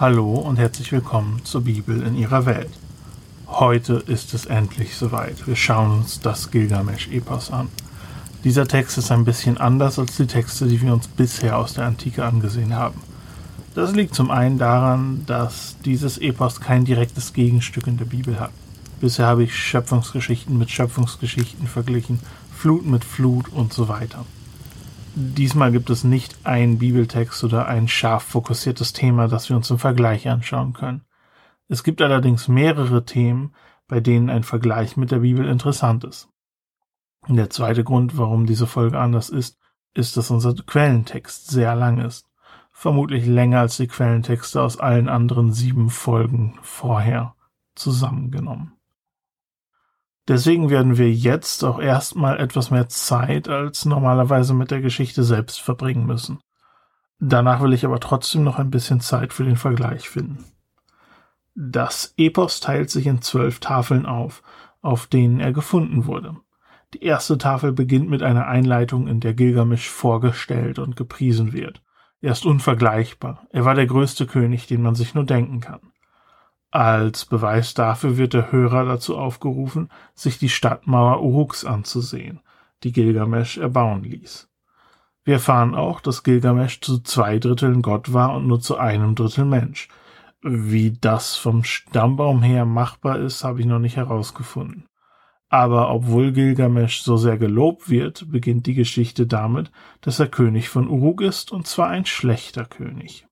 Hallo und herzlich willkommen zur Bibel in ihrer Welt. Heute ist es endlich soweit. Wir schauen uns das Gilgamesch-Epos an. Dieser Text ist ein bisschen anders als die Texte, die wir uns bisher aus der Antike angesehen haben. Das liegt zum einen daran, dass dieses Epos kein direktes Gegenstück in der Bibel hat. Bisher habe ich Schöpfungsgeschichten mit Schöpfungsgeschichten verglichen, Flut mit Flut und so weiter. Diesmal gibt es nicht einen Bibeltext oder ein scharf fokussiertes Thema, das wir uns im Vergleich anschauen können. Es gibt allerdings mehrere Themen, bei denen ein Vergleich mit der Bibel interessant ist. Der zweite Grund, warum diese Folge anders ist, ist, dass unser Quellentext sehr lang ist. Vermutlich länger als die Quellentexte aus allen anderen sieben Folgen vorher zusammengenommen. Deswegen werden wir jetzt auch erstmal etwas mehr Zeit als normalerweise mit der Geschichte selbst verbringen müssen. Danach will ich aber trotzdem noch ein bisschen Zeit für den Vergleich finden. Das Epos teilt sich in zwölf Tafeln auf, auf denen er gefunden wurde. Die erste Tafel beginnt mit einer Einleitung, in der Gilgamesch vorgestellt und gepriesen wird. Er ist unvergleichbar. Er war der größte König, den man sich nur denken kann. Als Beweis dafür wird der Hörer dazu aufgerufen, sich die Stadtmauer Uruks anzusehen, die Gilgamesch erbauen ließ. Wir erfahren auch, dass Gilgamesch zu zwei Dritteln Gott war und nur zu einem Drittel Mensch. Wie das vom Stammbaum her machbar ist, habe ich noch nicht herausgefunden. Aber obwohl Gilgamesch so sehr gelobt wird, beginnt die Geschichte damit, dass er König von Uruk ist, und zwar ein schlechter König.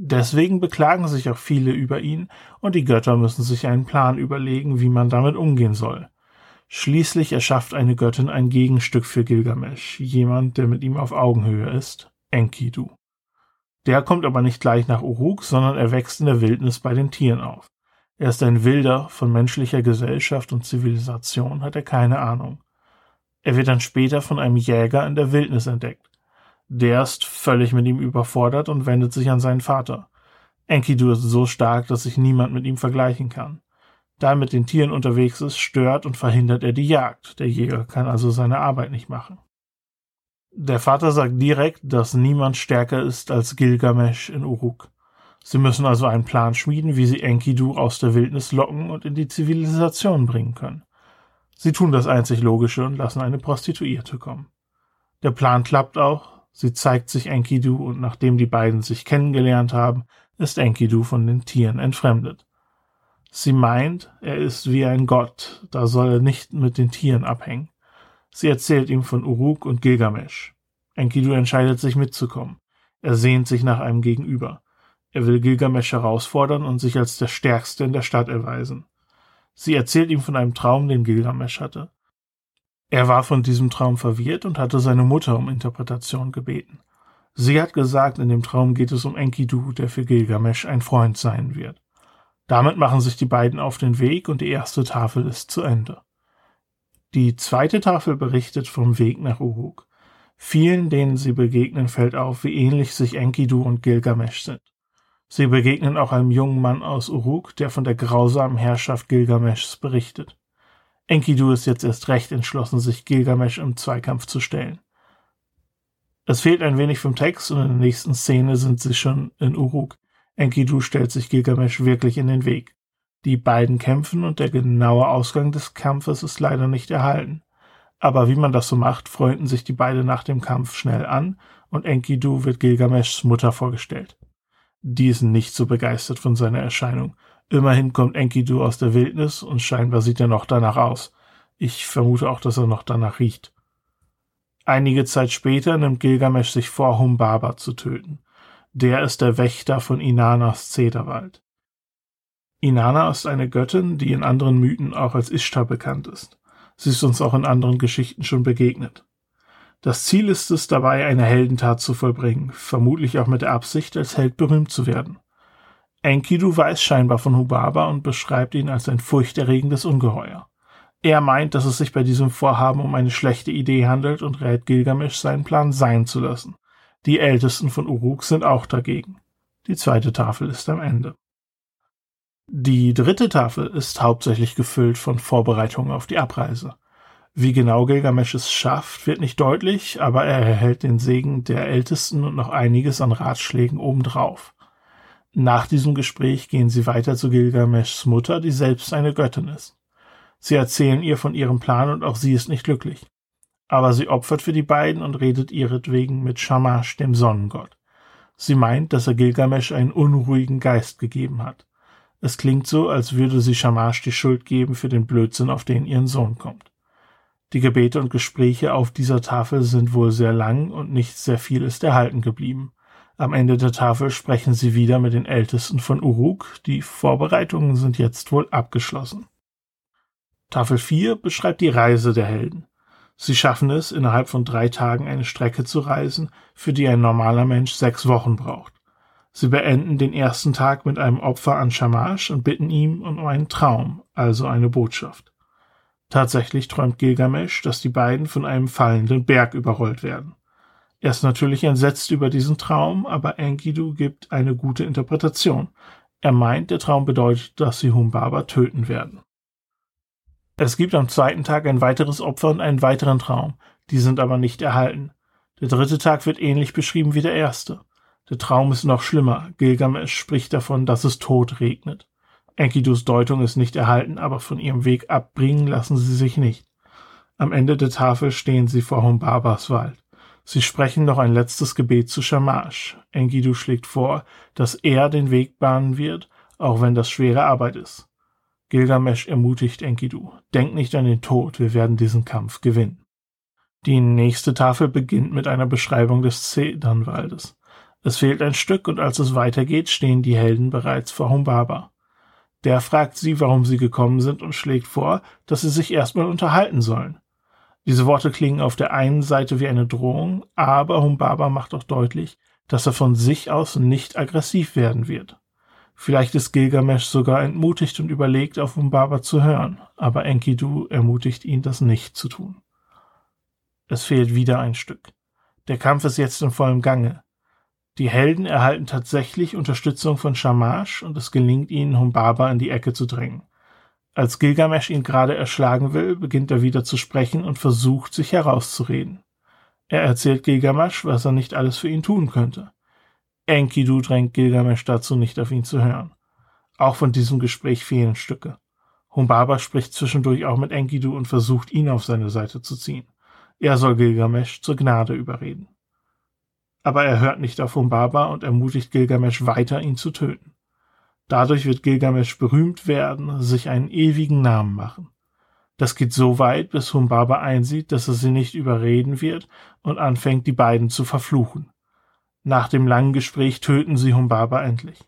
Deswegen beklagen sich auch viele über ihn, und die Götter müssen sich einen Plan überlegen, wie man damit umgehen soll. Schließlich erschafft eine Göttin ein Gegenstück für Gilgamesch, jemand, der mit ihm auf Augenhöhe ist, Enkidu. Der kommt aber nicht gleich nach Uruk, sondern er wächst in der Wildnis bei den Tieren auf. Er ist ein Wilder, von menschlicher Gesellschaft und Zivilisation hat er keine Ahnung. Er wird dann später von einem Jäger in der Wildnis entdeckt. Der ist völlig mit ihm überfordert und wendet sich an seinen Vater. Enkidu ist so stark, dass sich niemand mit ihm vergleichen kann. Da er mit den Tieren unterwegs ist, stört und verhindert er die Jagd. Der Jäger kann also seine Arbeit nicht machen. Der Vater sagt direkt, dass niemand stärker ist als Gilgamesch in Uruk. Sie müssen also einen Plan schmieden, wie sie Enkidu aus der Wildnis locken und in die Zivilisation bringen können. Sie tun das einzig Logische und lassen eine Prostituierte kommen. Der Plan klappt auch, Sie zeigt sich Enkidu und nachdem die beiden sich kennengelernt haben, ist Enkidu von den Tieren entfremdet. Sie meint, er ist wie ein Gott, da soll er nicht mit den Tieren abhängen. Sie erzählt ihm von Uruk und Gilgamesch. Enkidu entscheidet sich mitzukommen. Er sehnt sich nach einem Gegenüber. Er will Gilgamesch herausfordern und sich als der Stärkste in der Stadt erweisen. Sie erzählt ihm von einem Traum, den Gilgamesch hatte. Er war von diesem Traum verwirrt und hatte seine Mutter um Interpretation gebeten. Sie hat gesagt, in dem Traum geht es um Enkidu, der für Gilgamesch ein Freund sein wird. Damit machen sich die beiden auf den Weg und die erste Tafel ist zu Ende. Die zweite Tafel berichtet vom Weg nach Uruk. Vielen, denen sie begegnen, fällt auf, wie ähnlich sich Enkidu und Gilgamesch sind. Sie begegnen auch einem jungen Mann aus Uruk, der von der grausamen Herrschaft Gilgameschs berichtet. Enkidu ist jetzt erst recht entschlossen, sich Gilgamesch im Zweikampf zu stellen. Es fehlt ein wenig vom Text und in der nächsten Szene sind sie schon in Uruk. Enkidu stellt sich Gilgamesch wirklich in den Weg. Die beiden kämpfen und der genaue Ausgang des Kampfes ist leider nicht erhalten. Aber wie man das so macht, freunden sich die beiden nach dem Kampf schnell an und Enkidu wird Gilgameschs Mutter vorgestellt. Die ist nicht so begeistert von seiner Erscheinung Immerhin kommt Enkidu aus der Wildnis und scheinbar sieht er noch danach aus. Ich vermute auch, dass er noch danach riecht. Einige Zeit später nimmt Gilgamesch sich vor, Humbaba zu töten. Der ist der Wächter von Inanas Zederwald. Inanna ist eine Göttin, die in anderen Mythen auch als Ishtar bekannt ist. Sie ist uns auch in anderen Geschichten schon begegnet. Das Ziel ist es dabei, eine Heldentat zu vollbringen, vermutlich auch mit der Absicht, als Held berühmt zu werden. Enkidu weiß scheinbar von Hubaba und beschreibt ihn als ein furchterregendes Ungeheuer. Er meint, dass es sich bei diesem Vorhaben um eine schlechte Idee handelt und rät Gilgamesch, seinen Plan sein zu lassen. Die Ältesten von Uruk sind auch dagegen. Die zweite Tafel ist am Ende. Die dritte Tafel ist hauptsächlich gefüllt von Vorbereitungen auf die Abreise. Wie genau Gilgamesch es schafft, wird nicht deutlich, aber er erhält den Segen der Ältesten und noch einiges an Ratschlägen obendrauf. Nach diesem Gespräch gehen sie weiter zu Gilgameshs Mutter, die selbst eine Göttin ist. Sie erzählen ihr von ihrem Plan und auch sie ist nicht glücklich. Aber sie opfert für die beiden und redet ihretwegen mit Shamash, dem Sonnengott. Sie meint, dass er Gilgamesch einen unruhigen Geist gegeben hat. Es klingt so, als würde sie Shamash die Schuld geben für den Blödsinn, auf den ihren Sohn kommt. Die Gebete und Gespräche auf dieser Tafel sind wohl sehr lang und nicht sehr viel ist erhalten geblieben. Am Ende der Tafel sprechen sie wieder mit den Ältesten von Uruk. Die Vorbereitungen sind jetzt wohl abgeschlossen. Tafel 4 beschreibt die Reise der Helden. Sie schaffen es, innerhalb von drei Tagen eine Strecke zu reisen, für die ein normaler Mensch sechs Wochen braucht. Sie beenden den ersten Tag mit einem Opfer an Shamash und bitten ihm um einen Traum, also eine Botschaft. Tatsächlich träumt Gilgamesch, dass die beiden von einem fallenden Berg überrollt werden. Er ist natürlich entsetzt über diesen Traum, aber Enkidu gibt eine gute Interpretation. Er meint, der Traum bedeutet, dass sie Humbaba töten werden. Es gibt am zweiten Tag ein weiteres Opfer und einen weiteren Traum. Die sind aber nicht erhalten. Der dritte Tag wird ähnlich beschrieben wie der erste. Der Traum ist noch schlimmer. Gilgamesh spricht davon, dass es Tod regnet. Enkidus Deutung ist nicht erhalten, aber von ihrem Weg abbringen lassen sie sich nicht. Am Ende der Tafel stehen sie vor Humbabas Wald. Sie sprechen noch ein letztes Gebet zu Shamash. Enkidu schlägt vor, dass er den Weg bahnen wird, auch wenn das schwere Arbeit ist. Gilgamesch ermutigt Enkidu. Denk nicht an den Tod, wir werden diesen Kampf gewinnen. Die nächste Tafel beginnt mit einer Beschreibung des Zedernwaldes. Es fehlt ein Stück und als es weitergeht, stehen die Helden bereits vor Humbaba. Der fragt sie, warum sie gekommen sind und schlägt vor, dass sie sich erstmal unterhalten sollen. Diese Worte klingen auf der einen Seite wie eine Drohung, aber Humbaba macht auch deutlich, dass er von sich aus nicht aggressiv werden wird. Vielleicht ist Gilgamesch sogar entmutigt und überlegt, auf Umbaba zu hören, aber Enkidu ermutigt ihn, das nicht zu tun. Es fehlt wieder ein Stück. Der Kampf ist jetzt in vollem Gange. Die Helden erhalten tatsächlich Unterstützung von Shamash und es gelingt ihnen, Humbaba in die Ecke zu drängen. Als Gilgamesch ihn gerade erschlagen will, beginnt er wieder zu sprechen und versucht, sich herauszureden. Er erzählt Gilgamesch, was er nicht alles für ihn tun könnte. Enkidu drängt Gilgamesch dazu, nicht auf ihn zu hören. Auch von diesem Gespräch fehlen Stücke. Humbaba spricht zwischendurch auch mit Enkidu und versucht, ihn auf seine Seite zu ziehen. Er soll Gilgamesch zur Gnade überreden. Aber er hört nicht auf Humbaba und ermutigt Gilgamesch weiter, ihn zu töten. Dadurch wird Gilgamesch berühmt werden, sich einen ewigen Namen machen. Das geht so weit, bis Humbaba einsieht, dass er sie nicht überreden wird und anfängt, die beiden zu verfluchen. Nach dem langen Gespräch töten sie Humbaba endlich.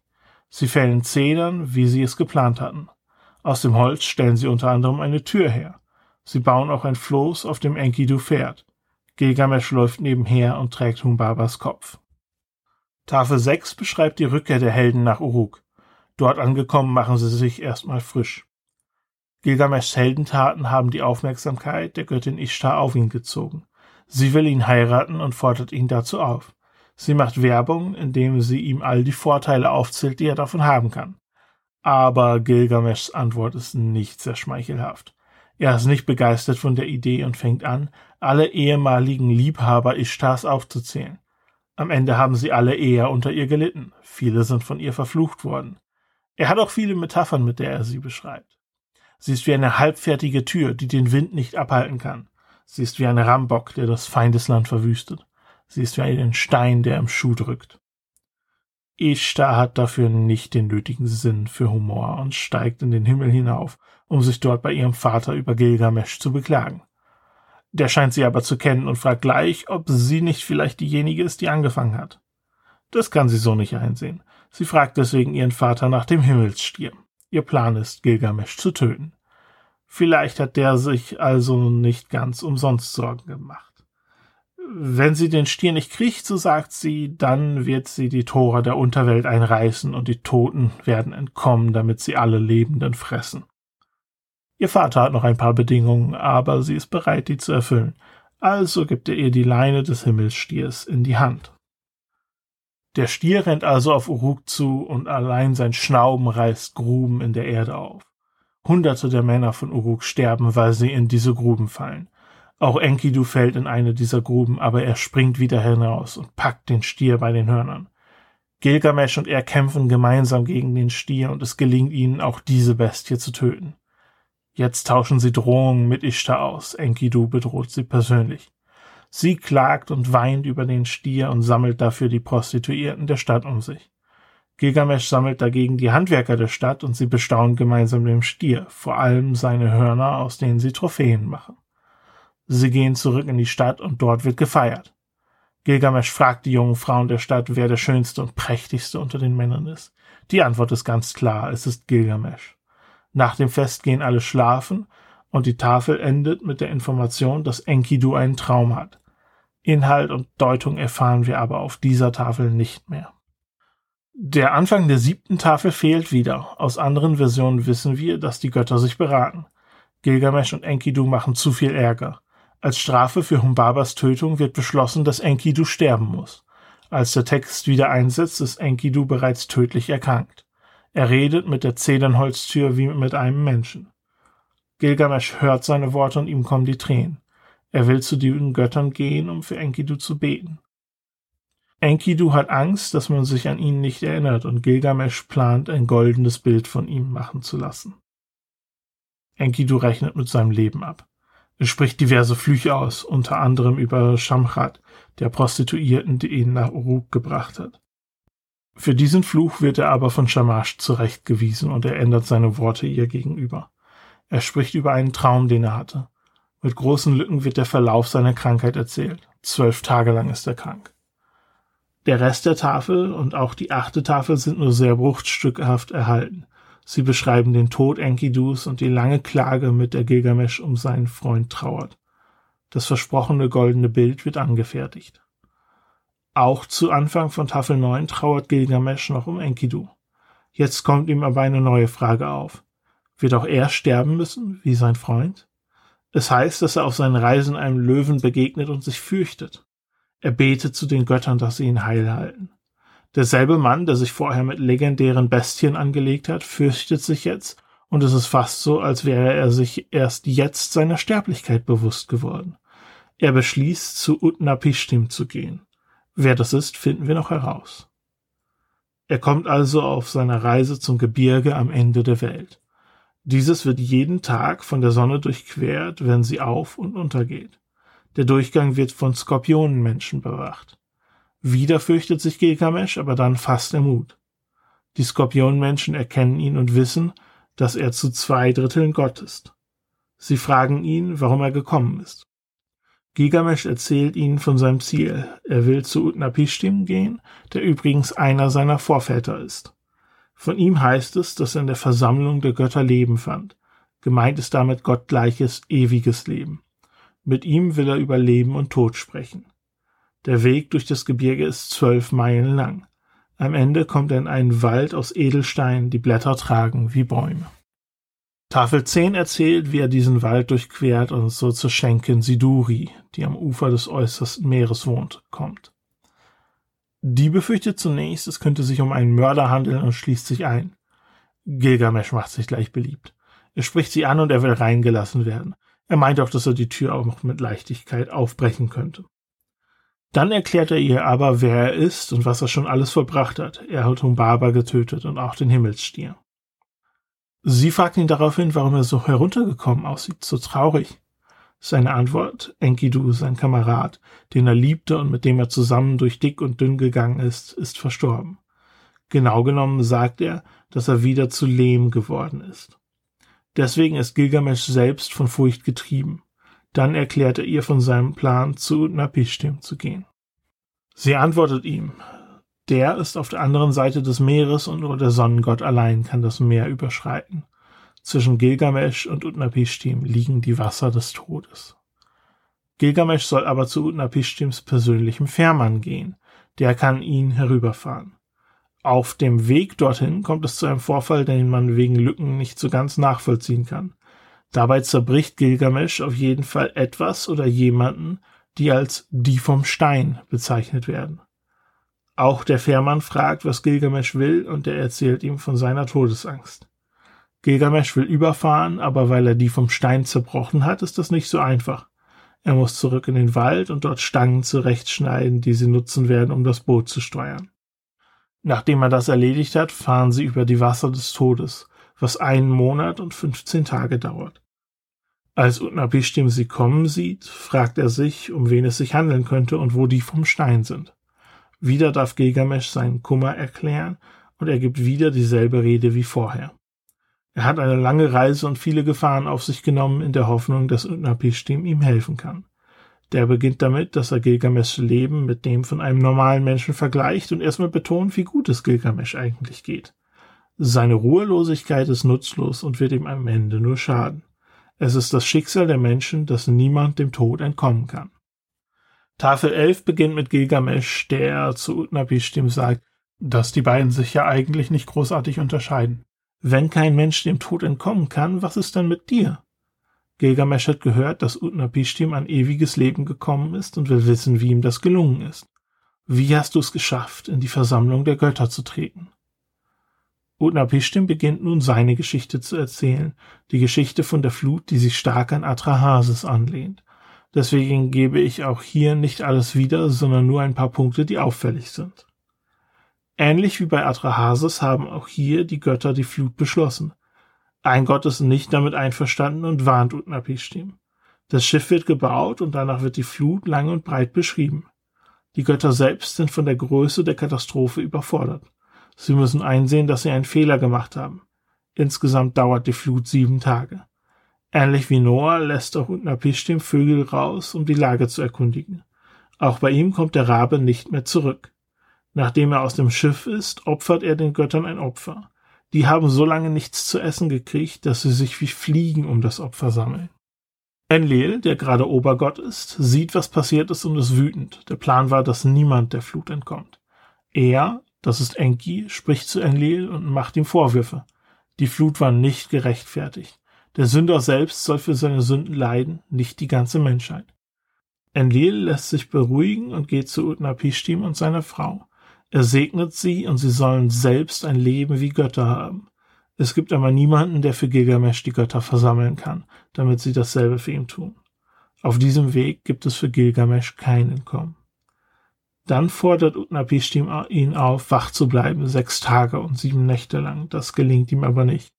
Sie fällen Zedern, wie sie es geplant hatten. Aus dem Holz stellen sie unter anderem eine Tür her. Sie bauen auch ein Floß, auf dem Enkidu fährt. Gilgamesch läuft nebenher und trägt Humbabas Kopf. Tafel 6 beschreibt die Rückkehr der Helden nach Uruk. Dort angekommen machen sie sich erstmal frisch. Gilgameschs Heldentaten haben die Aufmerksamkeit der Göttin Ishtar auf ihn gezogen. Sie will ihn heiraten und fordert ihn dazu auf. Sie macht Werbung, indem sie ihm all die Vorteile aufzählt, die er davon haben kann. Aber Gilgameshs Antwort ist nicht sehr schmeichelhaft. Er ist nicht begeistert von der Idee und fängt an, alle ehemaligen Liebhaber Ishtars aufzuzählen. Am Ende haben sie alle eher unter ihr gelitten. Viele sind von ihr verflucht worden. Er hat auch viele Metaphern, mit der er sie beschreibt. Sie ist wie eine halbfertige Tür, die den Wind nicht abhalten kann. Sie ist wie ein Rambock, der das Feindesland verwüstet. Sie ist wie ein Stein, der im Schuh drückt. Ishtar hat dafür nicht den nötigen Sinn für Humor und steigt in den Himmel hinauf, um sich dort bei ihrem Vater über Gilgamesch zu beklagen. Der scheint sie aber zu kennen und fragt gleich, ob sie nicht vielleicht diejenige ist, die angefangen hat. Das kann sie so nicht einsehen. Sie fragt deswegen ihren Vater nach dem Himmelsstier. Ihr Plan ist, Gilgamesch zu töten. Vielleicht hat der sich also nicht ganz umsonst Sorgen gemacht. Wenn sie den Stier nicht kriegt, so sagt sie, dann wird sie die Tore der Unterwelt einreißen und die Toten werden entkommen, damit sie alle Lebenden fressen. Ihr Vater hat noch ein paar Bedingungen, aber sie ist bereit, die zu erfüllen. Also gibt er ihr die Leine des Himmelsstiers in die Hand. Der Stier rennt also auf Uruk zu und allein sein Schnauben reißt Gruben in der Erde auf. Hunderte der Männer von Uruk sterben, weil sie in diese Gruben fallen. Auch Enkidu fällt in eine dieser Gruben, aber er springt wieder hinaus und packt den Stier bei den Hörnern. Gilgamesch und er kämpfen gemeinsam gegen den Stier und es gelingt ihnen, auch diese Bestie zu töten. Jetzt tauschen sie Drohungen mit Ishtar aus. Enkidu bedroht sie persönlich. Sie klagt und weint über den Stier und sammelt dafür die Prostituierten der Stadt um sich. Gilgamesch sammelt dagegen die Handwerker der Stadt und sie bestaunen gemeinsam den Stier, vor allem seine Hörner, aus denen sie Trophäen machen. Sie gehen zurück in die Stadt und dort wird gefeiert. Gilgamesch fragt die jungen Frauen der Stadt, wer der schönste und prächtigste unter den Männern ist. Die Antwort ist ganz klar, es ist Gilgamesch. Nach dem Fest gehen alle schlafen und die Tafel endet mit der Information, dass Enkidu einen Traum hat. Inhalt und Deutung erfahren wir aber auf dieser Tafel nicht mehr. Der Anfang der siebten Tafel fehlt wieder. Aus anderen Versionen wissen wir, dass die Götter sich beraten. Gilgamesch und Enkidu machen zu viel Ärger. Als Strafe für Humbabas Tötung wird beschlossen, dass Enkidu sterben muss. Als der Text wieder einsetzt, ist Enkidu bereits tödlich erkrankt. Er redet mit der Zedernholztür wie mit einem Menschen. Gilgamesch hört seine Worte und ihm kommen die Tränen. Er will zu den Göttern gehen, um für Enkidu zu beten. Enkidu hat Angst, dass man sich an ihn nicht erinnert und Gilgamesch plant, ein goldenes Bild von ihm machen zu lassen. Enkidu rechnet mit seinem Leben ab. Er spricht diverse Flüche aus, unter anderem über Shamchat, der Prostituierten, die ihn nach Uruk gebracht hat. Für diesen Fluch wird er aber von Shamash zurechtgewiesen und er ändert seine Worte ihr gegenüber. Er spricht über einen Traum, den er hatte. Mit großen Lücken wird der Verlauf seiner Krankheit erzählt. Zwölf Tage lang ist er krank. Der Rest der Tafel und auch die achte Tafel sind nur sehr bruchstückhaft erhalten. Sie beschreiben den Tod Enkidus und die lange Klage, mit der Gilgamesch um seinen Freund trauert. Das versprochene goldene Bild wird angefertigt. Auch zu Anfang von Tafel 9 trauert Gilgamesch noch um Enkidu. Jetzt kommt ihm aber eine neue Frage auf. Wird auch er sterben müssen, wie sein Freund? Es heißt, dass er auf seinen Reisen einem Löwen begegnet und sich fürchtet. Er betet zu den Göttern, dass sie ihn heil halten. Derselbe Mann, der sich vorher mit legendären Bestien angelegt hat, fürchtet sich jetzt, und es ist fast so, als wäre er sich erst jetzt seiner Sterblichkeit bewusst geworden. Er beschließt, zu Utnapishtim zu gehen. Wer das ist, finden wir noch heraus. Er kommt also auf seiner Reise zum Gebirge am Ende der Welt. Dieses wird jeden Tag von der Sonne durchquert, wenn sie auf und untergeht. Der Durchgang wird von Skorpionenmenschen bewacht. Wieder fürchtet sich Gilgamesch, aber dann fasst er Mut. Die Skorpionmenschen erkennen ihn und wissen, dass er zu zwei Dritteln Gott ist. Sie fragen ihn, warum er gekommen ist. Gilgamesch erzählt ihnen von seinem Ziel. Er will zu Utnapishtim gehen, der übrigens einer seiner Vorväter ist. Von ihm heißt es, dass er in der Versammlung der Götter Leben fand. Gemeint ist damit gottgleiches, ewiges Leben. Mit ihm will er über Leben und Tod sprechen. Der Weg durch das Gebirge ist zwölf Meilen lang. Am Ende kommt er in einen Wald aus Edelsteinen, die Blätter tragen wie Bäume. Tafel 10 erzählt, wie er diesen Wald durchquert und so zur Schenken Siduri, die am Ufer des äußersten Meeres wohnt, kommt. Die befürchtet zunächst, es könnte sich um einen Mörder handeln und schließt sich ein. Gilgamesch macht sich gleich beliebt. Er spricht sie an und er will reingelassen werden. Er meint auch, dass er die Tür auch noch mit Leichtigkeit aufbrechen könnte. Dann erklärt er ihr aber, wer er ist und was er schon alles vollbracht hat. Er hat Humbaba getötet und auch den Himmelsstier. Sie fragt ihn daraufhin, warum er so heruntergekommen aussieht, so traurig. Seine Antwort, Enkidu, sein Kamerad, den er liebte und mit dem er zusammen durch dick und dünn gegangen ist, ist verstorben. Genau genommen sagt er, dass er wieder zu Lehm geworden ist. Deswegen ist Gilgamesch selbst von Furcht getrieben. Dann erklärt er ihr von seinem Plan, zu Napishtim zu gehen. Sie antwortet ihm, der ist auf der anderen Seite des Meeres und nur der Sonnengott allein kann das Meer überschreiten. Zwischen Gilgamesch und Utnapishtim liegen die Wasser des Todes. Gilgamesch soll aber zu Utnapishtims persönlichem Fährmann gehen. Der kann ihn herüberfahren. Auf dem Weg dorthin kommt es zu einem Vorfall, den man wegen Lücken nicht so ganz nachvollziehen kann. Dabei zerbricht Gilgamesch auf jeden Fall etwas oder jemanden, die als die vom Stein bezeichnet werden. Auch der Fährmann fragt, was Gilgamesch will, und er erzählt ihm von seiner Todesangst. Gilgamesch will überfahren, aber weil er die vom Stein zerbrochen hat, ist das nicht so einfach. Er muss zurück in den Wald und dort Stangen zurechtschneiden, die sie nutzen werden, um das Boot zu steuern. Nachdem er das erledigt hat, fahren sie über die Wasser des Todes, was einen Monat und 15 Tage dauert. Als Utnapishtim sie kommen sieht, fragt er sich, um wen es sich handeln könnte und wo die vom Stein sind. Wieder darf Gilgamesch seinen Kummer erklären und er gibt wieder dieselbe Rede wie vorher. Er hat eine lange Reise und viele Gefahren auf sich genommen in der Hoffnung, dass Utnapishtim ihm helfen kann. Der beginnt damit, dass er Gilgameschs Leben mit dem von einem normalen Menschen vergleicht und erstmal betont, wie gut es Gilgamesch eigentlich geht. Seine Ruhelosigkeit ist nutzlos und wird ihm am Ende nur schaden. Es ist das Schicksal der Menschen, dass niemand dem Tod entkommen kann. Tafel 11 beginnt mit Gilgamesch, der zu Utnapishtim sagt, dass die beiden sich ja eigentlich nicht großartig unterscheiden. Wenn kein Mensch dem Tod entkommen kann, was ist dann mit dir? Gilgamesch hat gehört, dass Utnapishtim an ewiges Leben gekommen ist und will wissen, wie ihm das gelungen ist. Wie hast du es geschafft, in die Versammlung der Götter zu treten? Utnapishtim beginnt nun seine Geschichte zu erzählen, die Geschichte von der Flut, die sich stark an Atrahasis anlehnt. Deswegen gebe ich auch hier nicht alles wieder, sondern nur ein paar Punkte, die auffällig sind. Ähnlich wie bei Atrahasis haben auch hier die Götter die Flut beschlossen. Ein Gott ist nicht damit einverstanden und warnt Utnapishtim. Das Schiff wird gebaut und danach wird die Flut lang und breit beschrieben. Die Götter selbst sind von der Größe der Katastrophe überfordert. Sie müssen einsehen, dass sie einen Fehler gemacht haben. Insgesamt dauert die Flut sieben Tage. Ähnlich wie Noah lässt auch Utnapishtim Vögel raus, um die Lage zu erkundigen. Auch bei ihm kommt der Rabe nicht mehr zurück. Nachdem er aus dem Schiff ist, opfert er den Göttern ein Opfer. Die haben so lange nichts zu essen gekriegt, dass sie sich wie Fliegen um das Opfer sammeln. Enlil, der gerade Obergott ist, sieht, was passiert ist und ist wütend. Der Plan war, dass niemand der Flut entkommt. Er, das ist Enki, spricht zu Enlil und macht ihm Vorwürfe. Die Flut war nicht gerechtfertigt. Der Sünder selbst soll für seine Sünden leiden, nicht die ganze Menschheit. Enlil lässt sich beruhigen und geht zu Utnapishtim und seiner Frau. Er segnet sie und sie sollen selbst ein Leben wie Götter haben. Es gibt aber niemanden, der für Gilgamesch die Götter versammeln kann, damit sie dasselbe für ihn tun. Auf diesem Weg gibt es für Gilgamesch kein Entkommen. Dann fordert Utnapishtim ihn auf, wach zu bleiben, sechs Tage und sieben Nächte lang. Das gelingt ihm aber nicht.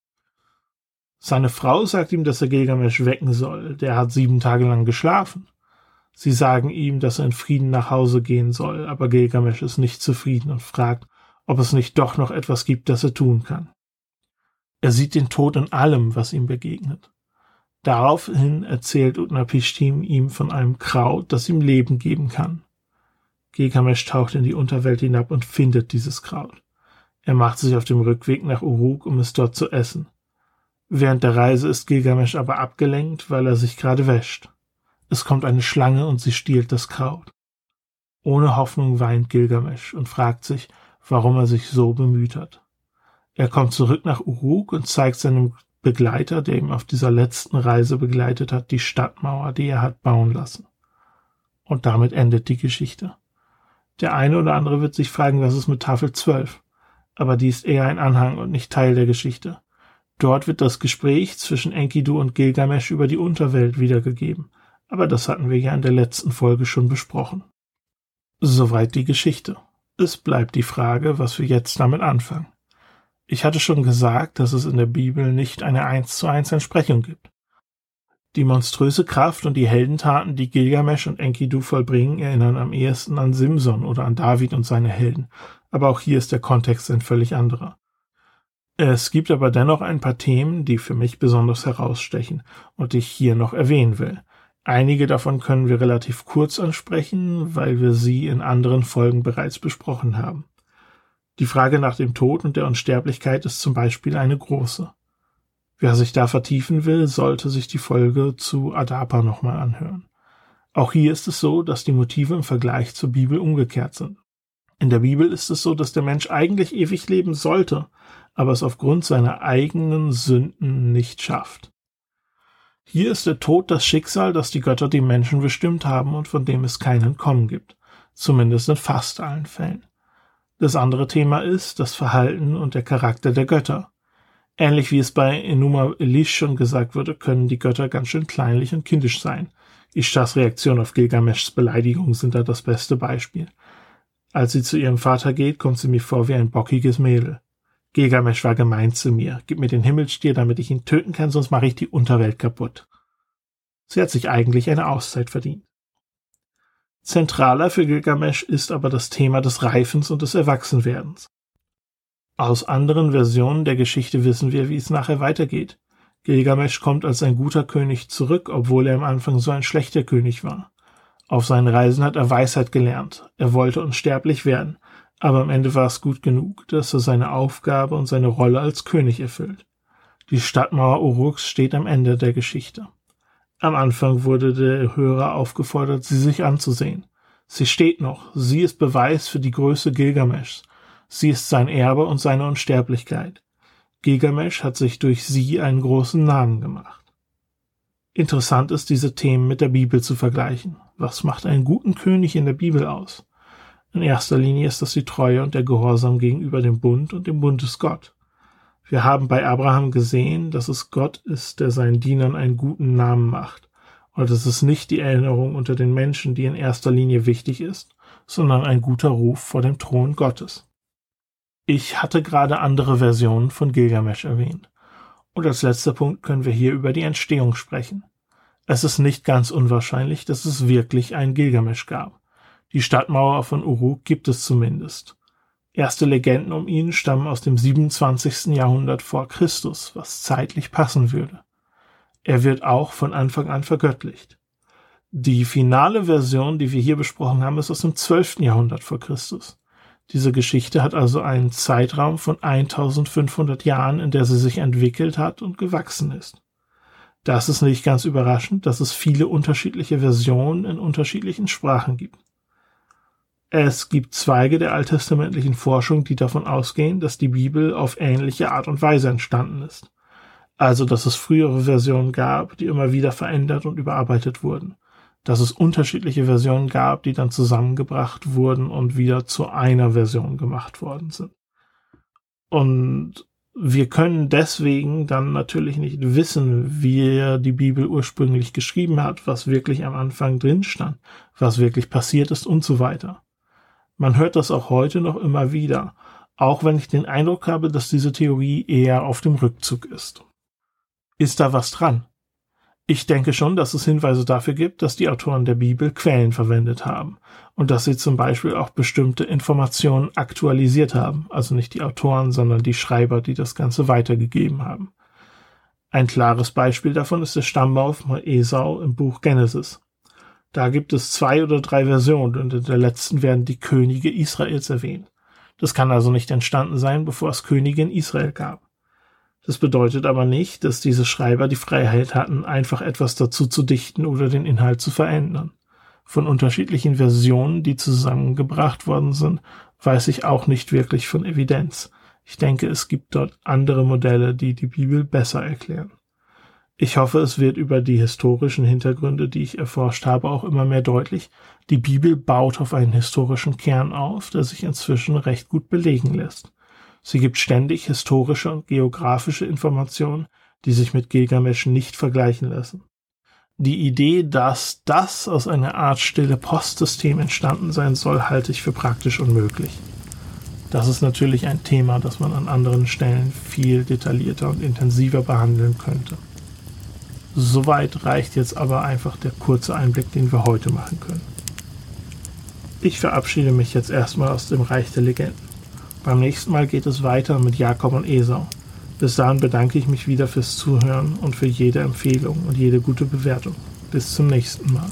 Seine Frau sagt ihm, dass er Gilgamesch wecken soll. Der hat sieben Tage lang geschlafen. Sie sagen ihm, dass er in Frieden nach Hause gehen soll, aber Gilgamesch ist nicht zufrieden und fragt, ob es nicht doch noch etwas gibt, das er tun kann. Er sieht den Tod in allem, was ihm begegnet. Daraufhin erzählt Utnapishtim ihm von einem Kraut, das ihm Leben geben kann. Gilgamesch taucht in die Unterwelt hinab und findet dieses Kraut. Er macht sich auf dem Rückweg nach Uruk, um es dort zu essen. Während der Reise ist Gilgamesch aber abgelenkt, weil er sich gerade wäscht. Es kommt eine Schlange und sie stiehlt das Kraut. Ohne Hoffnung weint Gilgamesch und fragt sich, warum er sich so bemüht hat. Er kommt zurück nach Uruk und zeigt seinem Begleiter, der ihm auf dieser letzten Reise begleitet hat, die Stadtmauer, die er hat bauen lassen. Und damit endet die Geschichte. Der eine oder andere wird sich fragen, was ist mit Tafel 12? Aber die ist eher ein Anhang und nicht Teil der Geschichte. Dort wird das Gespräch zwischen Enkidu und Gilgamesch über die Unterwelt wiedergegeben aber das hatten wir ja in der letzten Folge schon besprochen. Soweit die Geschichte. Es bleibt die Frage, was wir jetzt damit anfangen. Ich hatte schon gesagt, dass es in der Bibel nicht eine eins zu eins Entsprechung gibt. Die monströse Kraft und die Heldentaten, die Gilgamesch und Enkidu vollbringen, erinnern am ehesten an Simson oder an David und seine Helden, aber auch hier ist der Kontext ein völlig anderer. Es gibt aber dennoch ein paar Themen, die für mich besonders herausstechen und die ich hier noch erwähnen will. Einige davon können wir relativ kurz ansprechen, weil wir sie in anderen Folgen bereits besprochen haben. Die Frage nach dem Tod und der Unsterblichkeit ist zum Beispiel eine große. Wer sich da vertiefen will, sollte sich die Folge zu Adapa nochmal anhören. Auch hier ist es so, dass die Motive im Vergleich zur Bibel umgekehrt sind. In der Bibel ist es so, dass der Mensch eigentlich ewig leben sollte, aber es aufgrund seiner eigenen Sünden nicht schafft. Hier ist der Tod das Schicksal, das die Götter die Menschen bestimmt haben und von dem es kein Entkommen gibt, zumindest in fast allen Fällen. Das andere Thema ist das Verhalten und der Charakter der Götter. Ähnlich wie es bei Enuma Elish schon gesagt wurde, können die Götter ganz schön kleinlich und kindisch sein. Ishtas Reaktion auf Gilgameschs Beleidigung sind da das beste Beispiel. Als sie zu ihrem Vater geht, kommt sie mir vor wie ein bockiges Mädel. Gilgamesch war gemein zu mir. Gib mir den Himmelstier, damit ich ihn töten kann, sonst mache ich die Unterwelt kaputt. Sie hat sich eigentlich eine Auszeit verdient. Zentraler für Gilgamesch ist aber das Thema des Reifens und des Erwachsenwerdens. Aus anderen Versionen der Geschichte wissen wir, wie es nachher weitergeht. Gilgamesch kommt als ein guter König zurück, obwohl er am Anfang so ein schlechter König war. Auf seinen Reisen hat er Weisheit gelernt. Er wollte unsterblich werden, aber am Ende war es gut genug, dass er seine Aufgabe und seine Rolle als König erfüllt. Die Stadtmauer Uruks steht am Ende der Geschichte. Am Anfang wurde der Hörer aufgefordert, sie sich anzusehen. Sie steht noch, sie ist Beweis für die Größe Gilgameschs. Sie ist sein Erbe und seine Unsterblichkeit. Gilgamesch hat sich durch sie einen großen Namen gemacht. Interessant ist, diese Themen mit der Bibel zu vergleichen. Was macht einen guten König in der Bibel aus? In erster Linie ist das die Treue und der Gehorsam gegenüber dem Bund und dem Bundesgott. Wir haben bei Abraham gesehen, dass es Gott ist, der seinen Dienern einen guten Namen macht. Und es ist nicht die Erinnerung unter den Menschen, die in erster Linie wichtig ist, sondern ein guter Ruf vor dem Thron Gottes. Ich hatte gerade andere Versionen von Gilgamesch erwähnt. Und als letzter Punkt können wir hier über die Entstehung sprechen. Es ist nicht ganz unwahrscheinlich, dass es wirklich ein Gilgamesch gab. Die Stadtmauer von Uruk gibt es zumindest. Erste Legenden um ihn stammen aus dem 27. Jahrhundert vor Christus, was zeitlich passen würde. Er wird auch von Anfang an vergöttlicht. Die finale Version, die wir hier besprochen haben, ist aus dem 12. Jahrhundert vor Christus. Diese Geschichte hat also einen Zeitraum von 1500 Jahren, in der sie sich entwickelt hat und gewachsen ist. Das ist nicht ganz überraschend, dass es viele unterschiedliche Versionen in unterschiedlichen Sprachen gibt. Es gibt Zweige der alttestamentlichen Forschung, die davon ausgehen, dass die Bibel auf ähnliche Art und Weise entstanden ist. Also, dass es frühere Versionen gab, die immer wieder verändert und überarbeitet wurden. Dass es unterschiedliche Versionen gab, die dann zusammengebracht wurden und wieder zu einer Version gemacht worden sind. Und wir können deswegen dann natürlich nicht wissen, wie die Bibel ursprünglich geschrieben hat, was wirklich am Anfang drin stand, was wirklich passiert ist und so weiter. Man hört das auch heute noch immer wieder, auch wenn ich den Eindruck habe, dass diese Theorie eher auf dem Rückzug ist. Ist da was dran? Ich denke schon, dass es Hinweise dafür gibt, dass die Autoren der Bibel Quellen verwendet haben und dass sie zum Beispiel auch bestimmte Informationen aktualisiert haben, also nicht die Autoren, sondern die Schreiber, die das Ganze weitergegeben haben. Ein klares Beispiel davon ist der Stammbaum von Esau im Buch Genesis. Da gibt es zwei oder drei Versionen und in der letzten werden die Könige Israels erwähnt. Das kann also nicht entstanden sein, bevor es Könige in Israel gab. Das bedeutet aber nicht, dass diese Schreiber die Freiheit hatten, einfach etwas dazu zu dichten oder den Inhalt zu verändern. Von unterschiedlichen Versionen, die zusammengebracht worden sind, weiß ich auch nicht wirklich von Evidenz. Ich denke, es gibt dort andere Modelle, die die Bibel besser erklären. Ich hoffe, es wird über die historischen Hintergründe, die ich erforscht habe, auch immer mehr deutlich. Die Bibel baut auf einen historischen Kern auf, der sich inzwischen recht gut belegen lässt. Sie gibt ständig historische und geografische Informationen, die sich mit Gilgamesch nicht vergleichen lassen. Die Idee, dass das aus einer Art stille Postsystem entstanden sein soll, halte ich für praktisch unmöglich. Das ist natürlich ein Thema, das man an anderen Stellen viel detaillierter und intensiver behandeln könnte. Soweit reicht jetzt aber einfach der kurze Einblick, den wir heute machen können. Ich verabschiede mich jetzt erstmal aus dem Reich der Legenden. Beim nächsten Mal geht es weiter mit Jakob und Esau. Bis dahin bedanke ich mich wieder fürs Zuhören und für jede Empfehlung und jede gute Bewertung. Bis zum nächsten Mal.